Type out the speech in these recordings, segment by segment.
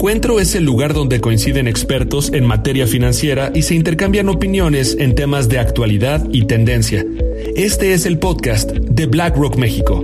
Encuentro es el lugar donde coinciden expertos en materia financiera y se intercambian opiniones en temas de actualidad y tendencia. Este es el podcast de BlackRock México.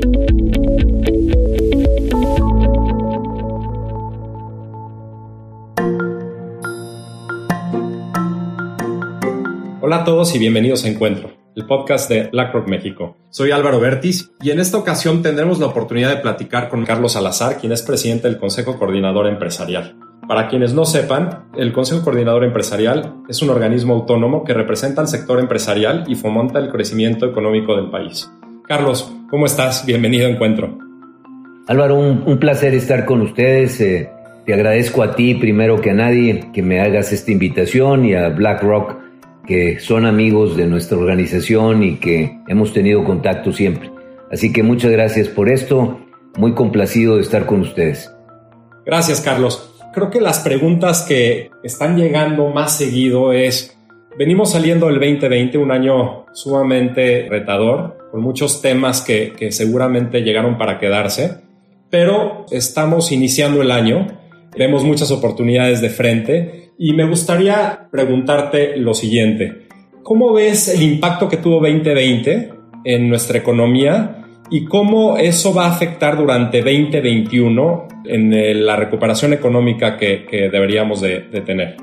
Hola a todos y bienvenidos a Encuentro, el podcast de BlackRock México. Soy Álvaro Bertis y en esta ocasión tendremos la oportunidad de platicar con Carlos Salazar, quien es presidente del Consejo Coordinador Empresarial. Para quienes no sepan, el Consejo Coordinador Empresarial es un organismo autónomo que representa al sector empresarial y fomenta el crecimiento económico del país. Carlos, ¿cómo estás? Bienvenido a Encuentro. Álvaro, un, placer estar con ustedes. Eh, te agradezco a ti primero que a nadie que me hagas esta invitación y a BlackRock que son amigos de nuestra organización y que hemos tenido contacto siempre. Así que muchas gracias por esto, muy complacido de estar con ustedes. Gracias, Carlos. Creo que las preguntas que están llegando más seguido es, venimos saliendo del 2020, un año sumamente retador, con muchos temas que, que seguramente llegaron para quedarse, pero estamos iniciando el año, vemos muchas oportunidades de frente y me gustaría preguntarte lo siguiente. ¿Cómo ves el impacto que tuvo 2020 en nuestra economía y cómo eso va a afectar durante 2021 en la recuperación económica que, deberíamos de, tener?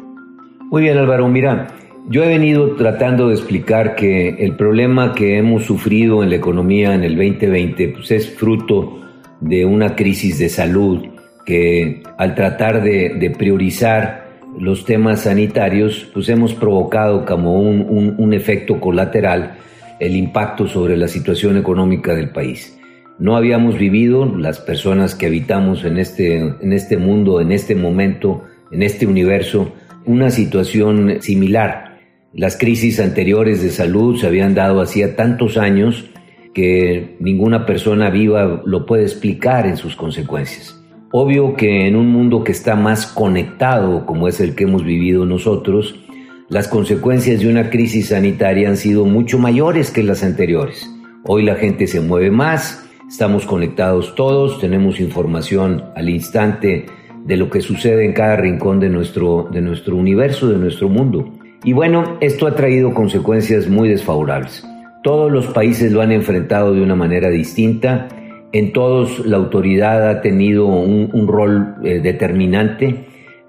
Muy bien, Álvaro. Mira, yo he venido tratando de explicar que el problema que hemos sufrido en la economía en el 2020 pues, es fruto de una crisis de salud que al tratar de priorizar los temas sanitarios, pues hemos provocado como un, efecto colateral el impacto sobre la situación económica del país. No habíamos vivido, las personas que habitamos en este, en este mundo, en este momento, en este universo, una situación similar. Las crisis anteriores de salud se habían dado hacía tantos años que ninguna persona viva lo puede explicar en sus consecuencias. Obvio que en un mundo que está más conectado como es el que hemos vivido nosotros, las consecuencias de una crisis sanitaria han sido mucho mayores que las anteriores. Hoy la gente se mueve más, estamos conectados todos, tenemos información al instante de lo que sucede en cada rincón de nuestro, de nuestro universo, de nuestro mundo. Y bueno, esto ha traído consecuencias muy desfavorables. Todos los países lo han enfrentado de una manera distinta en todos la autoridad ha tenido un, rol eh, determinante,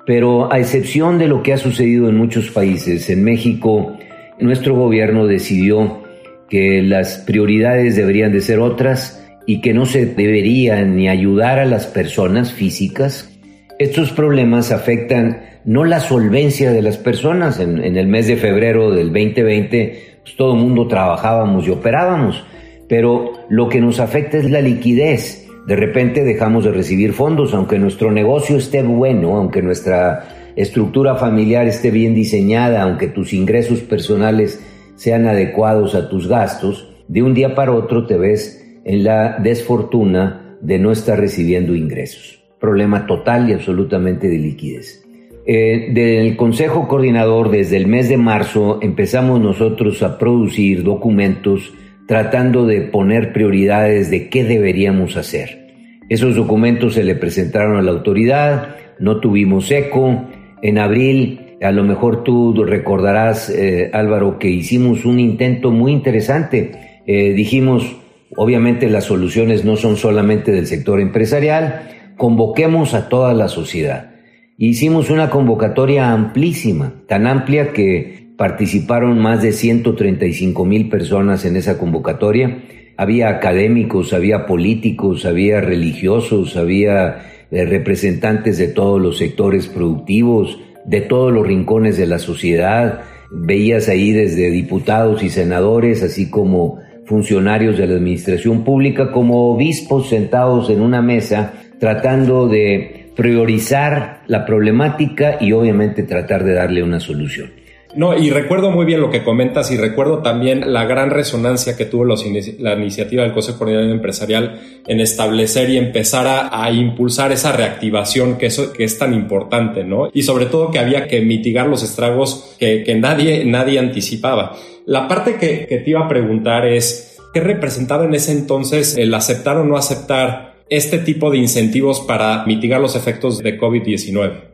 pero a excepción de lo que ha sucedido en muchos países, en México nuestro gobierno decidió que las prioridades deberían de ser otras y que no se debería ni ayudar a las personas físicas. Estos problemas afectan no la solvencia de las personas. En, el mes de febrero del 2020, pues, todo el mundo trabajábamos y operábamos pero lo que nos afecta es la liquidez. De repente dejamos de recibir fondos, aunque nuestro negocio esté bueno, aunque nuestra estructura familiar esté bien diseñada, aunque tus ingresos personales sean adecuados a tus gastos, de un día para otro te ves en la desfortuna de no estar recibiendo ingresos. Problema total y absolutamente de liquidez. Eh, del Consejo Coordinador, desde el mes de marzo, empezamos nosotros a producir documentos tratando de poner prioridades de qué deberíamos hacer. Esos documentos se le presentaron a la autoridad, no tuvimos eco. En abril, a lo mejor tú recordarás, eh, Álvaro, que hicimos un intento muy interesante. Eh, dijimos, obviamente las soluciones no son solamente del sector empresarial, convoquemos a toda la sociedad. Hicimos una convocatoria amplísima, tan amplia que Participaron más de 135 mil personas en esa convocatoria. Había académicos, había políticos, había religiosos, había eh, representantes de todos los sectores productivos, de todos los rincones de la sociedad. Veías ahí desde diputados y senadores, así como funcionarios de la administración pública, como obispos sentados en una mesa tratando de priorizar la problemática y obviamente tratar de darle una solución. No, y recuerdo muy bien lo que comentas y recuerdo también la gran resonancia que tuvo la iniciativa del Consejo Coordinador Empresarial en establecer y empezar a, impulsar esa reactivación que, eso, que es tan importante, ¿no? Y sobre todo que había que mitigar los estragos que, nadie, nadie anticipaba. La parte que, que te iba a preguntar es, ¿qué representaba en ese entonces el aceptar o no aceptar este tipo de incentivos para mitigar los efectos de COVID-19?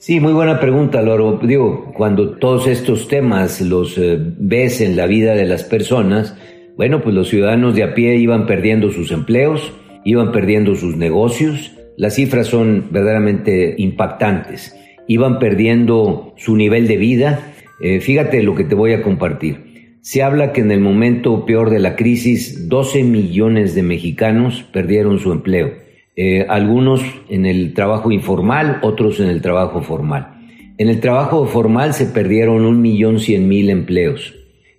Sí, muy buena pregunta, Loro. Digo, cuando todos estos temas los eh, ves en la vida de las personas, bueno, pues los ciudadanos de a pie iban perdiendo sus empleos, iban perdiendo sus negocios. Las cifras son verdaderamente impactantes. Iban perdiendo su nivel de vida. Eh, fíjate lo que te voy a compartir. Se habla que en el momento peor de la crisis, 12 millones de mexicanos perdieron su empleo. Eh, algunos en el trabajo informal, otros en el trabajo formal. En el trabajo formal se perdieron un millón cien mil empleos.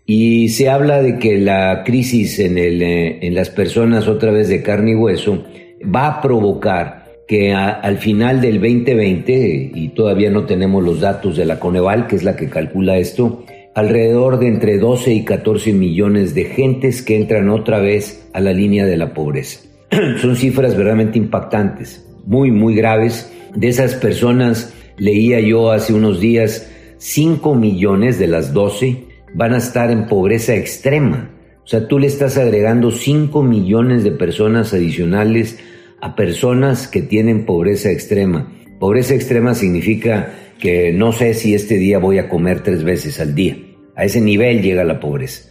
Y se habla de que la crisis eh, en las personas otra vez de carne y hueso va a provocar que al final del 2020, y todavía no tenemos los datos de la Coneval, que es la que calcula esto, alrededor de entre 12 y 14 millones de gentes que entran otra vez a la línea de la pobreza. son cifras verdaderamente impactantes, muy, muy graves. De esas personas, leía yo hace unos días, 5 millones de las 12 van a estar en pobreza extrema. O sea, tú le estás agregando 5 millones de personas adicionales a personas que tienen pobreza extrema. Pobreza extrema significa que no sé si este día voy a comer tres veces al día. A ese nivel llega la pobreza.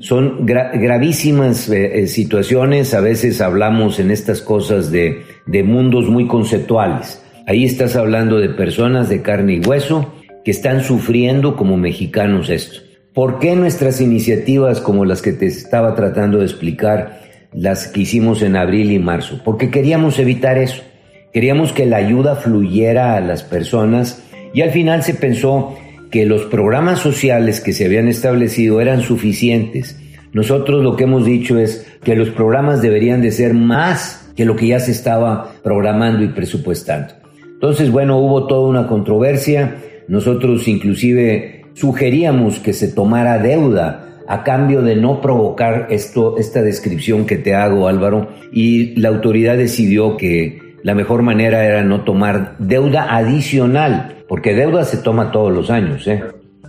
Son gravísimas eh, eh, situaciones, a veces hablamos en estas cosas de, de mundos muy conceptuales. Ahí estás hablando de personas de carne y hueso que están sufriendo como mexicanos esto. ¿Por qué nuestras iniciativas como las que te estaba tratando de explicar, las que hicimos en abril y marzo? Porque queríamos evitar eso. Queríamos que la ayuda fluyera a las personas y al final se pensó que los programas sociales que se habían establecido eran suficientes. Nosotros lo que hemos dicho es que los programas deberían de ser más que lo que ya se estaba programando y presupuestando. Entonces, bueno, hubo toda una controversia. Nosotros inclusive sugeríamos que se tomara deuda a cambio de no provocar esto, esta descripción que te hago, Álvaro, y la autoridad decidió que la mejor manera era no tomar deuda adicional porque deuda se toma todos los años. ¿eh?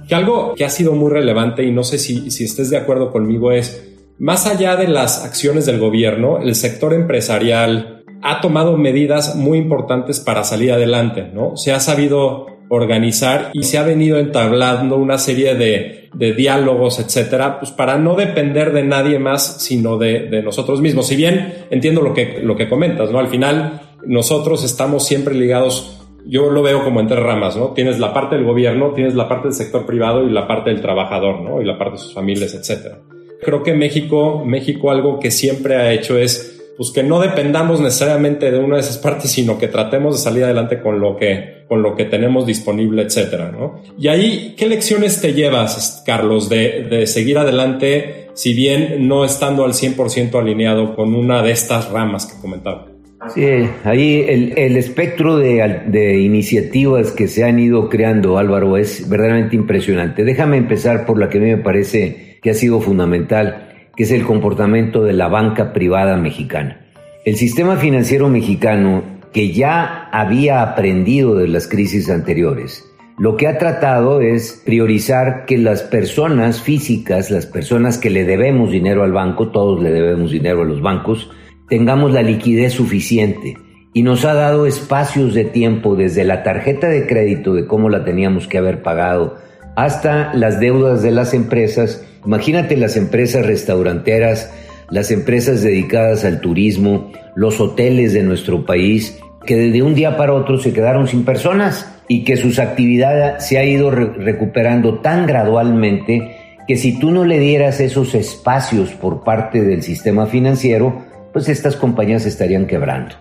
Que algo que ha sido muy relevante y no sé si, si estés de acuerdo conmigo es, más allá de las acciones del gobierno, el sector empresarial ha tomado medidas muy importantes para salir adelante, ¿no? Se ha sabido organizar y se ha venido entablando una serie de, de diálogos, etcétera, pues para no depender de nadie más, sino de, nosotros mismos. Si bien entiendo lo que, lo que comentas, ¿no? Al final, nosotros estamos siempre ligados yo lo veo como en tres ramas, ¿no? Tienes la parte del gobierno, tienes la parte del sector privado y la parte del trabajador, ¿no? Y la parte de sus familias, etcétera. Creo que México, México algo que siempre ha hecho es pues que no dependamos necesariamente de una de esas partes, sino que tratemos de salir adelante con lo que, con lo que tenemos disponible, etcétera, ¿no? Y ahí, ¿qué lecciones te llevas, Carlos, de, de seguir adelante, si bien no estando al 100% alineado con una de estas ramas que comentaba? Sí, ahí el, espectro de, iniciativas que se han ido creando, Álvaro, es verdaderamente impresionante. Déjame empezar por la que a mí me parece que ha sido fundamental, que es el comportamiento de la banca privada mexicana. El sistema financiero mexicano, que ya había aprendido de las crisis anteriores, lo que ha tratado es priorizar que las personas físicas, las personas que le debemos dinero al banco, todos le debemos dinero a los bancos, tengamos la liquidez suficiente y nos ha dado espacios de tiempo desde la tarjeta de crédito de cómo la teníamos que haber pagado hasta las deudas de las empresas. Imagínate las empresas restauranteras, las empresas dedicadas al turismo, los hoteles de nuestro país, que desde un día para otro se quedaron sin personas y que sus actividades se ha ido recuperando tan gradualmente que si tú no le dieras esos espacios por parte del sistema financiero, pues estas compañías estarían quebrando.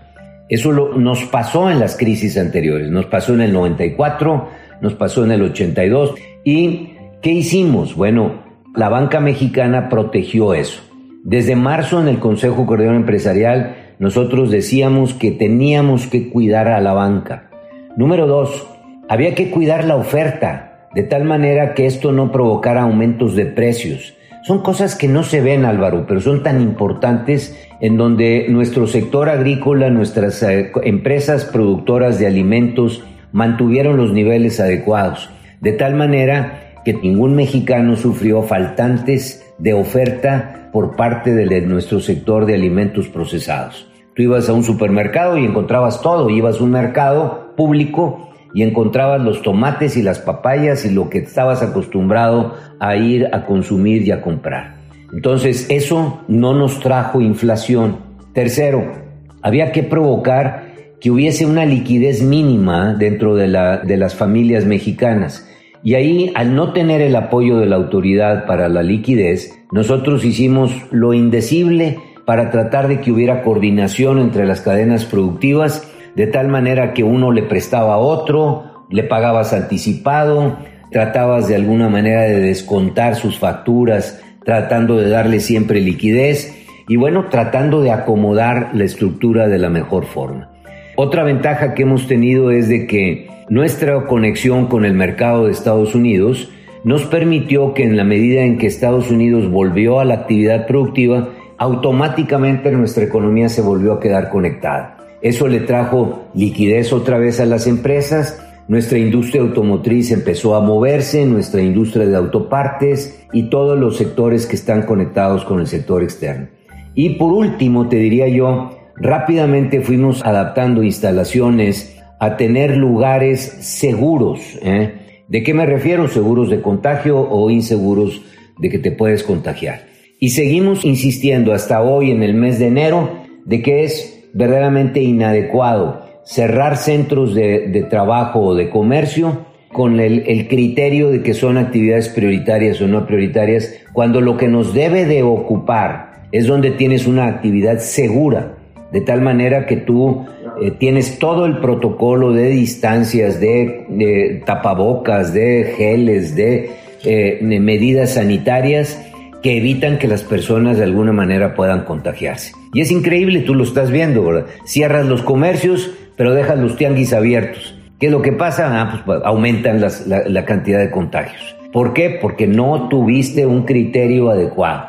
Eso nos pasó en las crisis anteriores, nos pasó en el 94, nos pasó en el 82. ¿Y qué hicimos? Bueno, la banca mexicana protegió eso. Desde marzo en el Consejo Coordinador Empresarial nosotros decíamos que teníamos que cuidar a la banca. Número dos, había que cuidar la oferta, de tal manera que esto no provocara aumentos de precios. Son cosas que no se ven, Álvaro, pero son tan importantes en donde nuestro sector agrícola, nuestras eh, empresas productoras de alimentos mantuvieron los niveles adecuados, de tal manera que ningún mexicano sufrió faltantes de oferta por parte de nuestro sector de alimentos procesados. Tú ibas a un supermercado y encontrabas todo, ibas a un mercado público y encontrabas los tomates y las papayas y lo que estabas acostumbrado a ir a consumir y a comprar. Entonces eso no nos trajo inflación. Tercero, había que provocar que hubiese una liquidez mínima dentro de, la, de las familias mexicanas. Y ahí, al no tener el apoyo de la autoridad para la liquidez, nosotros hicimos lo indecible para tratar de que hubiera coordinación entre las cadenas productivas, de tal manera que uno le prestaba a otro, le pagabas anticipado, tratabas de alguna manera de descontar sus facturas, tratando de darle siempre liquidez y bueno, tratando de acomodar la estructura de la mejor forma. Otra ventaja que hemos tenido es de que nuestra conexión con el mercado de Estados Unidos nos permitió que en la medida en que Estados Unidos volvió a la actividad productiva, automáticamente nuestra economía se volvió a quedar conectada. Eso le trajo liquidez otra vez a las empresas, nuestra industria automotriz empezó a moverse, nuestra industria de autopartes y todos los sectores que están conectados con el sector externo. Y por último, te diría yo, rápidamente fuimos adaptando instalaciones a tener lugares seguros. ¿eh? ¿De qué me refiero? Seguros de contagio o inseguros de que te puedes contagiar. Y seguimos insistiendo hasta hoy en el mes de enero de que es verdaderamente inadecuado cerrar centros de, trabajo o de comercio con el, criterio de que son actividades prioritarias o no prioritarias, cuando lo que nos debe de ocupar es donde tienes una actividad segura, de tal manera que tú eh, tienes todo el protocolo de distancias, de, tapabocas, de geles, de, eh, medidas sanitarias que evitan que las personas de alguna manera puedan contagiarse. Y es increíble, tú lo estás viendo, ¿verdad? Cierras los comercios, pero dejas los tianguis abiertos. ¿Qué es lo que pasa? Ah, pues aumentan la, la cantidad de contagios. ¿Por qué? Porque no tuviste un criterio adecuado.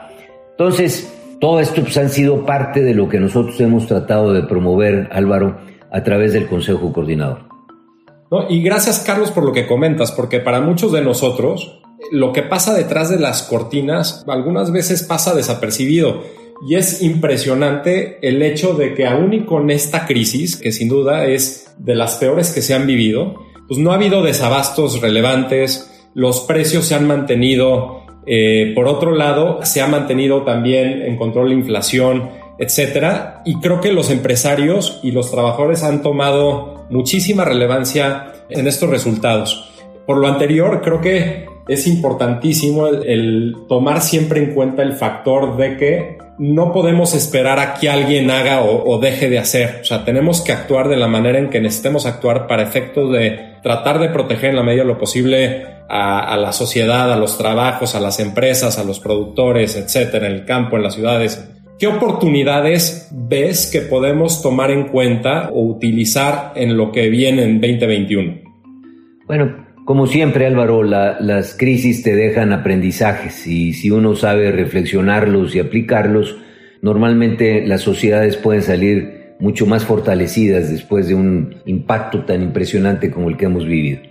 Entonces, todo esto pues, han sido parte de lo que nosotros hemos tratado de promover, Álvaro, a través del Consejo Coordinador. y gracias, Carlos, por lo que comentas, porque para muchos de nosotros lo que pasa detrás de las cortinas algunas veces pasa desapercibido. Y es impresionante el hecho de que aún y con esta crisis, que sin duda es de las peores que se han vivido, pues no ha habido desabastos relevantes, los precios se han mantenido eh, por otro lado, se ha mantenido también en control la inflación, etcétera. Y creo que los empresarios y los trabajadores han tomado muchísima relevancia en estos resultados. Por lo anterior, creo que es importantísimo el, tomar siempre en cuenta el factor de que no podemos esperar a que alguien haga o, deje de hacer. O sea, tenemos que actuar de la manera en que necesitemos actuar para efectos de tratar de proteger en la medida de lo posible a, la sociedad, a los trabajos, a las empresas, a los productores, etcétera, en el campo, en las ciudades. ¿Qué oportunidades ves que podemos tomar en cuenta o utilizar en lo que viene en 2021? Bueno, como siempre Álvaro, las crisis te dejan aprendizajes y si uno sabe reflexionarlos y aplicarlos, normalmente las sociedades pueden salir mucho más fortalecidas después de un impacto tan impresionante como el que hemos vivido.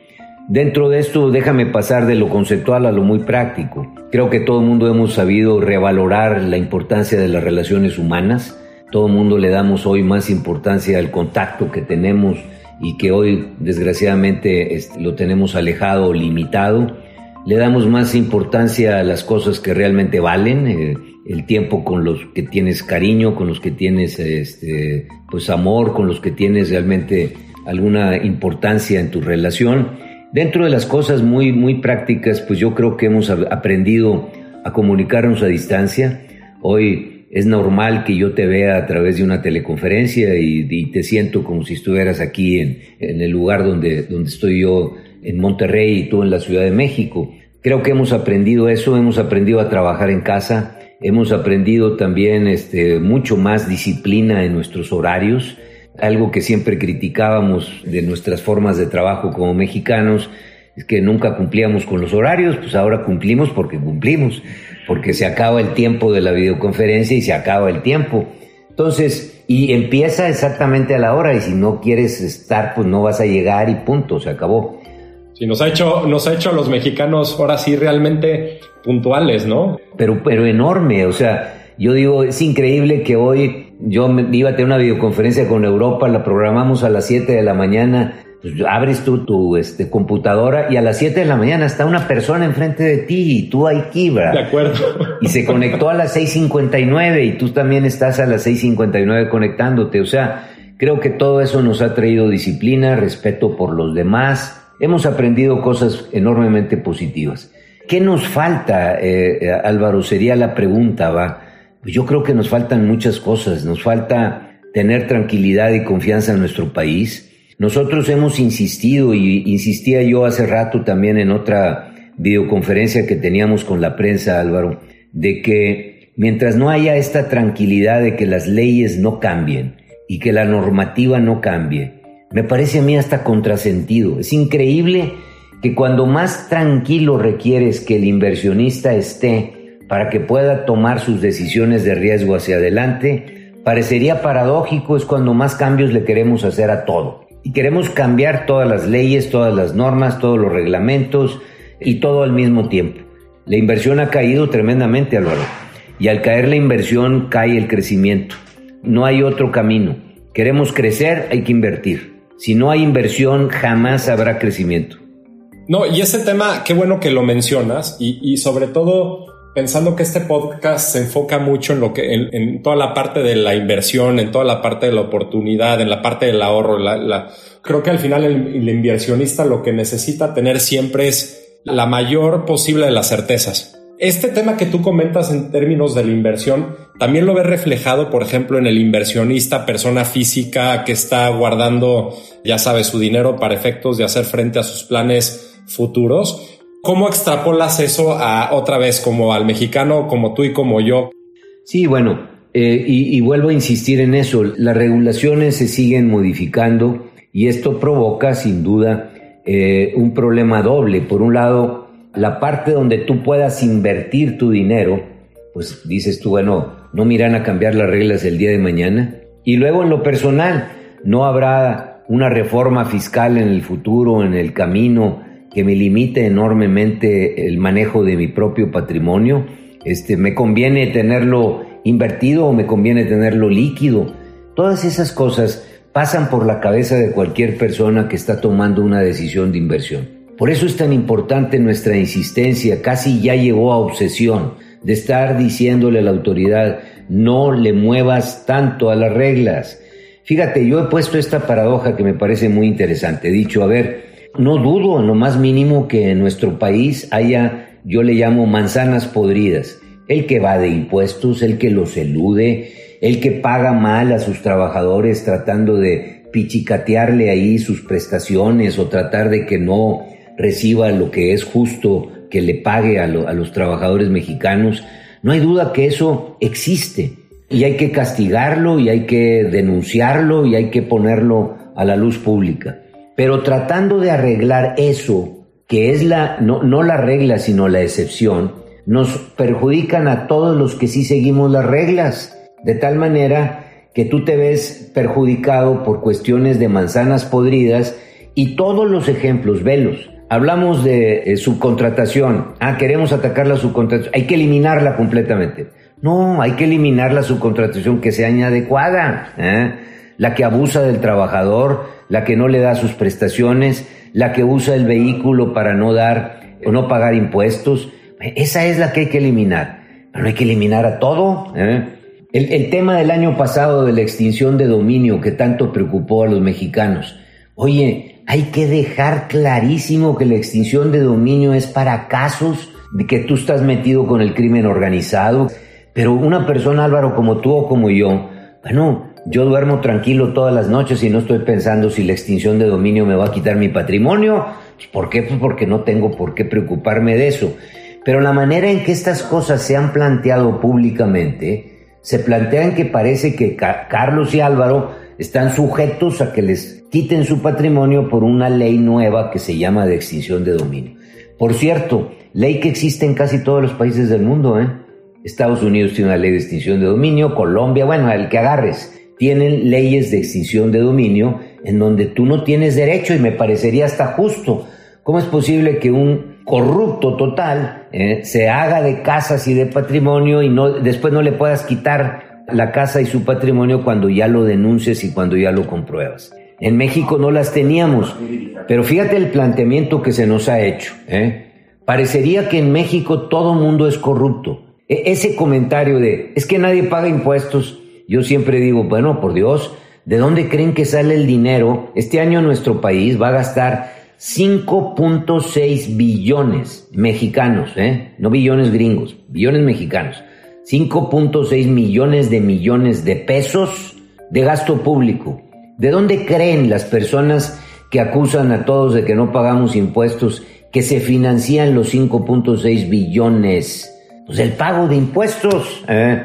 Dentro de esto, déjame pasar de lo conceptual a lo muy práctico. Creo que todo el mundo hemos sabido revalorar la importancia de las relaciones humanas. Todo el mundo le damos hoy más importancia al contacto que tenemos y que hoy desgraciadamente lo tenemos alejado limitado. Le damos más importancia a las cosas que realmente valen, eh, el tiempo con los que tienes cariño, con los que tienes este, pues amor, con los que tienes realmente alguna importancia en tu relación Dentro de las cosas muy, muy prácticas, pues yo creo que hemos aprendido a comunicarnos a distancia. Hoy es normal que yo te vea a través de una teleconferencia y, te siento como si estuvieras aquí en, el lugar donde, donde estoy yo en Monterrey y tú en la Ciudad de México. Creo que hemos aprendido eso, hemos aprendido a trabajar en casa, hemos aprendido también este, mucho más disciplina en nuestros horarios algo que siempre criticábamos de nuestras formas de trabajo como mexicanos es que nunca cumplíamos con los horarios, pues ahora cumplimos porque cumplimos, porque se acaba el tiempo de la videoconferencia y se acaba el tiempo. Entonces, y empieza exactamente a la hora y si no quieres estar, pues no vas a llegar y punto, se acabó. Sí, nos ha hecho, nos ha hecho a los mexicanos ahora sí realmente puntuales, ¿no? Pero, pero enorme, o sea, yo digo, es increíble que hoy yo iba a tener una videoconferencia con Europa, la programamos a las 7 de la mañana, pues, abres tú tu este, computadora y a las 7 de la mañana está una persona enfrente de ti y tú aquí, ¿verdad? De acuerdo. Y se conectó a las 6.59 y tú también estás a las 6.59 conectándote. O sea, creo que todo eso nos ha traído disciplina, respeto por los demás. Hemos aprendido cosas enormemente positivas. ¿Qué nos falta, eh, eh, Álvaro? Sería la pregunta, ¿va? Yo creo que nos faltan muchas cosas. Nos falta tener tranquilidad y confianza en nuestro país nosotros hemos insistido, y insistía yo hace rato también en otra videoconferencia que teníamos con la prensa, Álvaro, de que mientras no haya esta tranquilidad de que las leyes no cambien y que la normativa no cambie, me parece a mí hasta contrasentido. Es increíble que cuando más tranquilo requieres que el inversionista esté para que pueda tomar sus decisiones de riesgo hacia adelante, parecería paradójico es cuando más cambios le queremos hacer a todo y queremos cambiar todas las leyes, todas las normas, todos los reglamentos y todo al mismo tiempo. La inversión ha caído tremendamente, Álvaro. Y al caer la inversión cae el crecimiento. No hay otro camino. Queremos crecer, hay que invertir. Si no hay inversión, jamás habrá crecimiento. No, y ese tema, qué bueno que lo mencionas y, y sobre todo pensando que este podcast se enfoca mucho en lo que, en, toda la parte de la inversión, en toda la parte de la oportunidad, en la parte del ahorro. La, creo que al final el, inversionista lo que necesita tener siempre es la mayor posible de las certezas. Este tema que tú comentas en términos de la inversión, también lo ves reflejado, por ejemplo, en el inversionista, persona física que está guardando, ya sabes, su dinero para efectos de hacer frente a sus planes futuros ¿Cómo extrapolas eso a otra vez, como al mexicano, como tú y como yo? Sí, bueno, eh, y, vuelvo a insistir en eso, las regulaciones se siguen modificando y esto provoca sin duda eh, un problema doble. Por un lado, la parte donde tú puedas invertir tu dinero, pues dices tú, bueno, no miran a cambiar las reglas el día de mañana. Y luego en lo personal, no habrá una reforma fiscal en el futuro, en el camino, que me limite enormemente el manejo de mi propio patrimonio. Este, ¿Me conviene tenerlo invertido o me conviene tenerlo líquido? Todas esas cosas pasan por la cabeza de cualquier persona que está tomando una decisión de inversión. Por eso es tan importante nuestra insistencia, casi ya llegó a obsesión, de estar diciéndole a la autoridad, no le muevas tanto a las reglas. Fíjate, yo he puesto esta paradoja que me parece muy interesante. He dicho, a ver, no dudo en lo más mínimo que en nuestro país haya, yo le llamo manzanas podridas. El que va de impuestos, el que los elude, el que paga mal a sus trabajadores tratando de pichicatearle ahí sus prestaciones o tratar de que no reciba lo que es justo que le pague a, a los trabajadores mexicanos. No hay duda que eso existe y hay que castigarlo y hay que denunciarlo y hay que ponerlo a la luz pública. Pero tratando de arreglar eso, que es la, no, no la regla, sino la excepción, nos perjudican a todos los que sí seguimos las reglas, de tal manera que tú te ves perjudicado por cuestiones de manzanas podridas y todos los ejemplos, velos. Hablamos de eh, subcontratación. Ah, queremos atacar la subcontratación. Hay que eliminarla completamente. No, hay que eliminar la subcontratación que sea inadecuada. ¿eh? La que abusa del trabajador, la que no le da sus prestaciones, la que usa el vehículo para no dar o no pagar impuestos. Esa es la que hay que eliminar. Pero no hay que eliminar a todo. ¿eh? El, el, tema del año pasado de la extinción de dominio que tanto preocupó a los mexicanos. Oye, hay que dejar clarísimo que la extinción de dominio es para casos de que tú estás metido con el crimen organizado. Pero una persona, Álvaro, como tú o como yo, bueno, yo duermo tranquilo todas las noches y no estoy pensando si la extinción de dominio me va a quitar mi patrimonio. ¿Por qué? Pues porque no tengo por qué preocuparme de eso. Pero la manera en que estas cosas se han planteado públicamente, se plantean que parece que Carlos y Álvaro están sujetos a que les quiten su patrimonio por una ley nueva que se llama de extinción de dominio. Por cierto, ley que existe en casi todos los países del mundo, ¿eh? Estados Unidos tiene una ley de extinción de dominio, Colombia, bueno, el que agarres tienen leyes de extinción de dominio en donde tú no tienes derecho y me parecería hasta justo. ¿Cómo es posible que un corrupto total eh, se haga de casas y de patrimonio y no, después no le puedas quitar la casa y su patrimonio cuando ya lo denuncies y cuando ya lo compruebas? En México no las teníamos. Pero fíjate el planteamiento que se nos ha hecho. ¿eh? Parecería que en México todo mundo es corrupto. E, ese comentario de, es que nadie paga impuestos, yo siempre digo, bueno, por Dios, ¿de dónde creen que sale el dinero? Este año nuestro país va a gastar 5.6 billones mexicanos, ¿eh? no billones gringos, billones mexicanos. 5.6 millones de millones de pesos de gasto público. ¿De dónde creen las personas que acusan a todos de que no pagamos impuestos que se financian los 5.6 billones? Pues el pago de impuestos. ¿eh?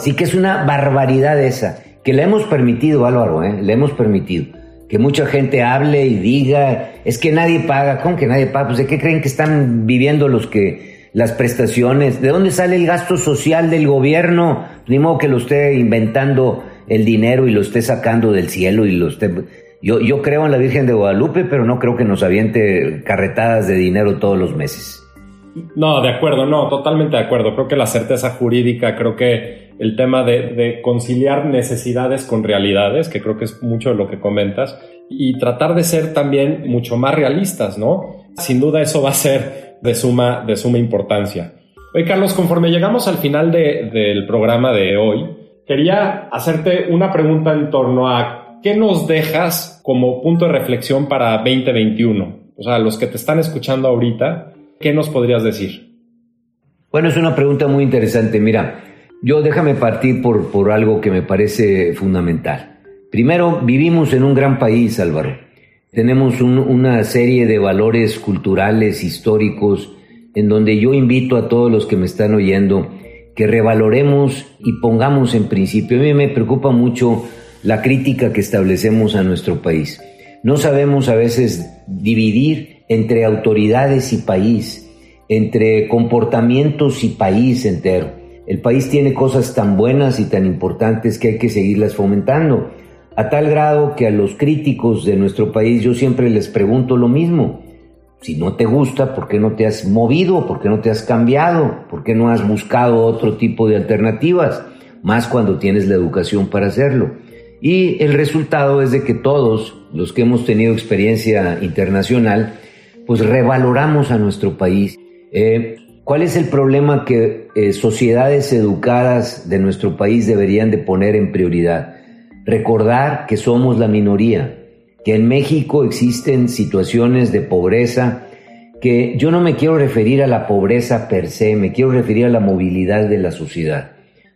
Así que es una barbaridad esa, que le hemos permitido, Álvaro, ¿eh? le hemos permitido que mucha gente hable y diga, es que nadie paga, ¿cómo que nadie paga? Pues de qué creen que están viviendo los que las prestaciones, ¿de dónde sale el gasto social del gobierno? Ni modo que lo esté inventando el dinero y lo esté sacando del cielo y lo esté... Yo, yo creo en la Virgen de Guadalupe, pero no creo que nos aviente carretadas de dinero todos los meses. No, de acuerdo, no, totalmente de acuerdo. Creo que la certeza jurídica, creo que el tema de, conciliar necesidades con realidades, que creo que es mucho de lo que comentas, y tratar de ser también mucho más realistas, ¿no? Sin duda eso va a ser de suma, de suma importancia. Oye, Carlos, conforme llegamos al final del programa de hoy, quería hacerte una pregunta en torno a qué nos dejas como punto de reflexión para 2021. O sea, los que te están escuchando ahorita, ¿Qué nos podrías decir? Bueno, es una pregunta muy interesante. Mira, yo déjame partir por, por algo que me parece fundamental. Primero, vivimos en un gran país, Álvaro. Tenemos una serie de valores culturales, históricos, en donde yo invito a todos los que me están oyendo que revaloremos y pongamos en principio. A mí me preocupa mucho la crítica que establecemos a nuestro país. No sabemos a veces dividir entre autoridades y país, entre comportamientos y país entero. El país tiene cosas tan buenas y tan importantes que hay que seguirlas fomentando, a tal grado que a los críticos de nuestro país yo siempre les pregunto lo mismo. Si no te gusta, ¿por qué no te has movido? ¿Por qué no te has cambiado? ¿Por qué no has buscado otro tipo de alternativas? Más cuando tienes la educación para hacerlo. Y el resultado es de que todos los que hemos tenido experiencia internacional, pues revaloramos a nuestro país. Eh, ¿Cuál es el problema que eh, sociedades educadas de nuestro país deberían de poner en prioridad? Recordar que somos la minoría, que en México existen situaciones de pobreza, que yo no me quiero referir a la pobreza per se, me quiero referir a la movilidad de la sociedad.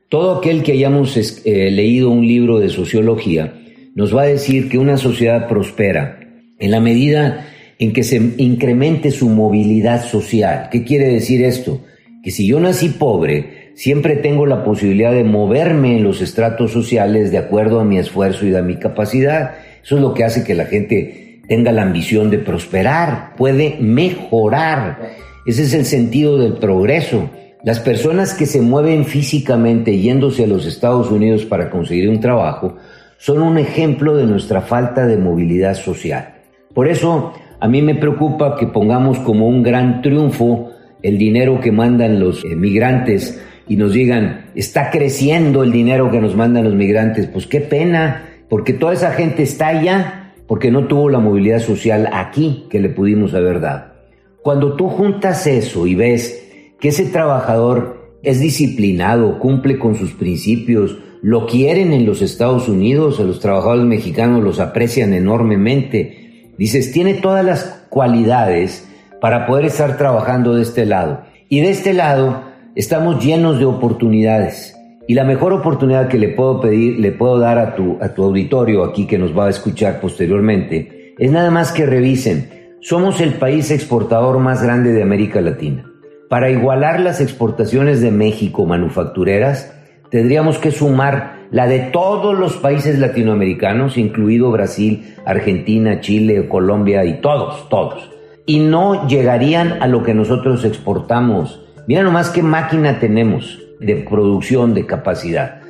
Todo aquel que hayamos eh, leído un libro de sociología nos va a decir que una sociedad prospera en la medida en que se incremente su movilidad social. ¿Qué quiere decir esto? Que si yo nací pobre, siempre tengo la posibilidad de moverme en los estratos sociales de acuerdo a mi esfuerzo y a mi capacidad. Eso es lo que hace que la gente tenga la ambición de prosperar, puede mejorar. Ese es el sentido del progreso. Las personas que se mueven físicamente yéndose a los Estados Unidos para conseguir un trabajo son un ejemplo de nuestra falta de movilidad social. Por eso, a mí me preocupa que pongamos como un gran triunfo el dinero que mandan los eh, migrantes y nos digan, está creciendo el dinero que nos mandan los migrantes. Pues qué pena, porque toda esa gente está allá porque no tuvo la movilidad social aquí que le pudimos haber dado. Cuando tú juntas eso y ves que ese trabajador es disciplinado, cumple con sus principios, lo quieren en los Estados Unidos, a los trabajadores mexicanos los aprecian enormemente, Dices, tiene todas las cualidades para poder estar trabajando de este lado. Y de este lado estamos llenos de oportunidades. Y la mejor oportunidad que le puedo pedir, le puedo dar a tu, a tu auditorio aquí que nos va a escuchar posteriormente, es nada más que revisen. Somos el país exportador más grande de América Latina. Para igualar las exportaciones de México manufactureras, tendríamos que sumar la de todos los países latinoamericanos, incluido Brasil, Argentina, Chile, Colombia y todos, todos. Y no llegarían a lo que nosotros exportamos. Mira nomás qué máquina tenemos de producción, de capacidad.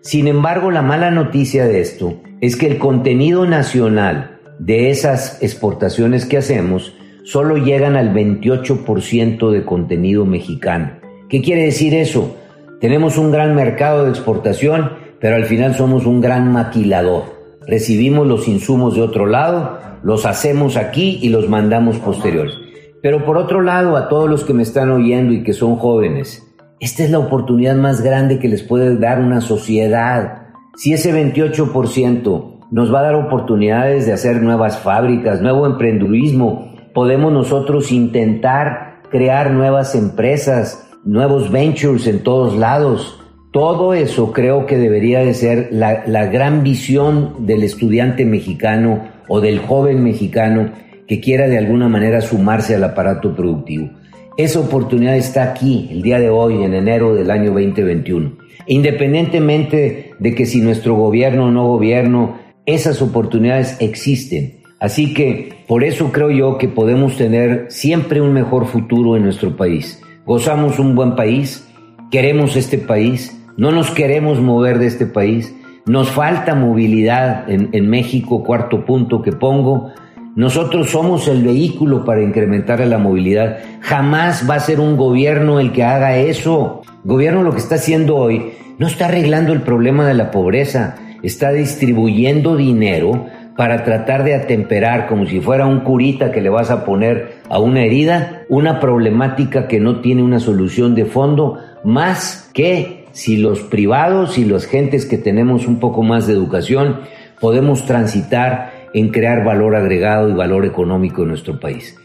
Sin embargo, la mala noticia de esto es que el contenido nacional de esas exportaciones que hacemos solo llegan al 28% de contenido mexicano. ¿Qué quiere decir eso? Tenemos un gran mercado de exportación, pero al final somos un gran maquilador. recibimos los insumos de otro lado, los hacemos aquí y los mandamos posteriores. Pero por otro lado, a todos los que me están oyendo y que son jóvenes, esta es la oportunidad más grande que les puede dar una sociedad. Si ese 28% nos va a dar oportunidades de hacer nuevas fábricas, nuevo emprendurismo, podemos nosotros intentar crear nuevas empresas, nuevos ventures en todos lados. Todo eso creo que debería de ser la, gran visión del estudiante mexicano o del joven mexicano que quiera de alguna manera sumarse al aparato productivo. Esa oportunidad está aquí, el día de hoy, en enero del año 2021. Independientemente de que si nuestro gobierno o no gobierno, esas oportunidades existen. Así que por eso creo yo que podemos tener siempre un mejor futuro en nuestro país. Gozamos un buen país, queremos este país, no nos queremos mover de este país, nos falta movilidad en, México, cuarto punto que pongo, nosotros somos el vehículo para incrementar la movilidad. Jamás va a ser un gobierno el que haga eso. El gobierno lo que está haciendo hoy no está arreglando el problema de la pobreza, está distribuyendo dinero para tratar de atemperar como si fuera un curita que le vas a poner a una herida, una problemática que no tiene una solución de fondo, más que si los privados y las gentes que tenemos un poco más de educación podemos transitar en crear valor agregado y valor económico en nuestro país.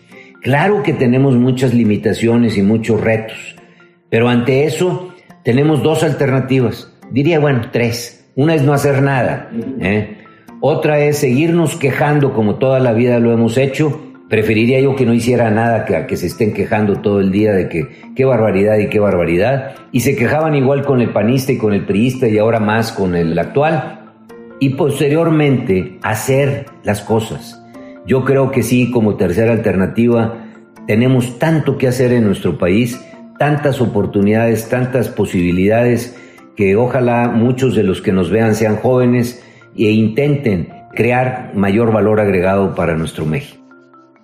Claro que tenemos muchas limitaciones y muchos retos, pero ante eso tenemos dos alternativas, diría, bueno, tres. Una es no hacer nada, ¿eh? otra es seguirnos quejando como toda la vida lo hemos hecho. Preferiría yo que no hiciera nada que que se estén quejando todo el día de que qué barbaridad y qué barbaridad. Y se quejaban igual con el panista y con el priista y ahora más con el actual y posteriormente hacer las cosas. Yo creo que sí, como tercera alternativa, tenemos tanto que hacer en nuestro país, tantas oportunidades, tantas posibilidades, que ojalá muchos de los que nos vean sean jóvenes e intenten crear mayor valor agregado para nuestro México.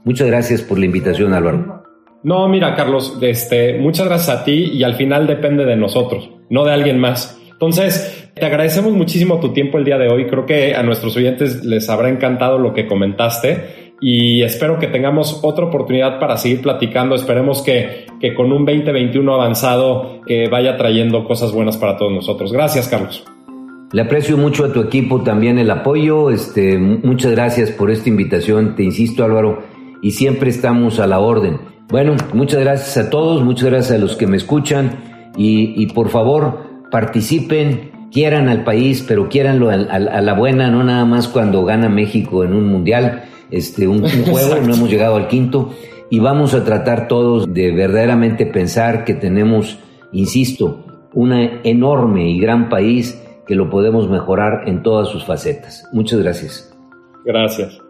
Muchas gracias por la invitación, Álvaro. No, mira, Carlos, este, muchas gracias a ti y al final depende de nosotros, no de alguien más. Entonces, te agradecemos muchísimo tu tiempo el día de hoy. Creo que a nuestros oyentes les habrá encantado lo que comentaste y espero que tengamos otra oportunidad para seguir platicando. Esperemos que, que con un 2021 avanzado que vaya trayendo cosas buenas para todos nosotros. Gracias, Carlos. Le aprecio mucho a tu equipo también el apoyo. Este, muchas gracias por esta invitación. Te insisto, Álvaro, y siempre estamos a la orden. Bueno, muchas gracias a todos, muchas gracias a los que me escuchan y, y por favor, participen, quieran al país, pero quieranlo a, la buena, no nada más cuando gana México en un mundial, este, un, juego, no hemos llegado al quinto, y vamos a tratar todos de verdaderamente pensar que tenemos, insisto, un enorme y gran país que lo podemos mejorar en todas sus facetas. Muchas gracias. Gracias.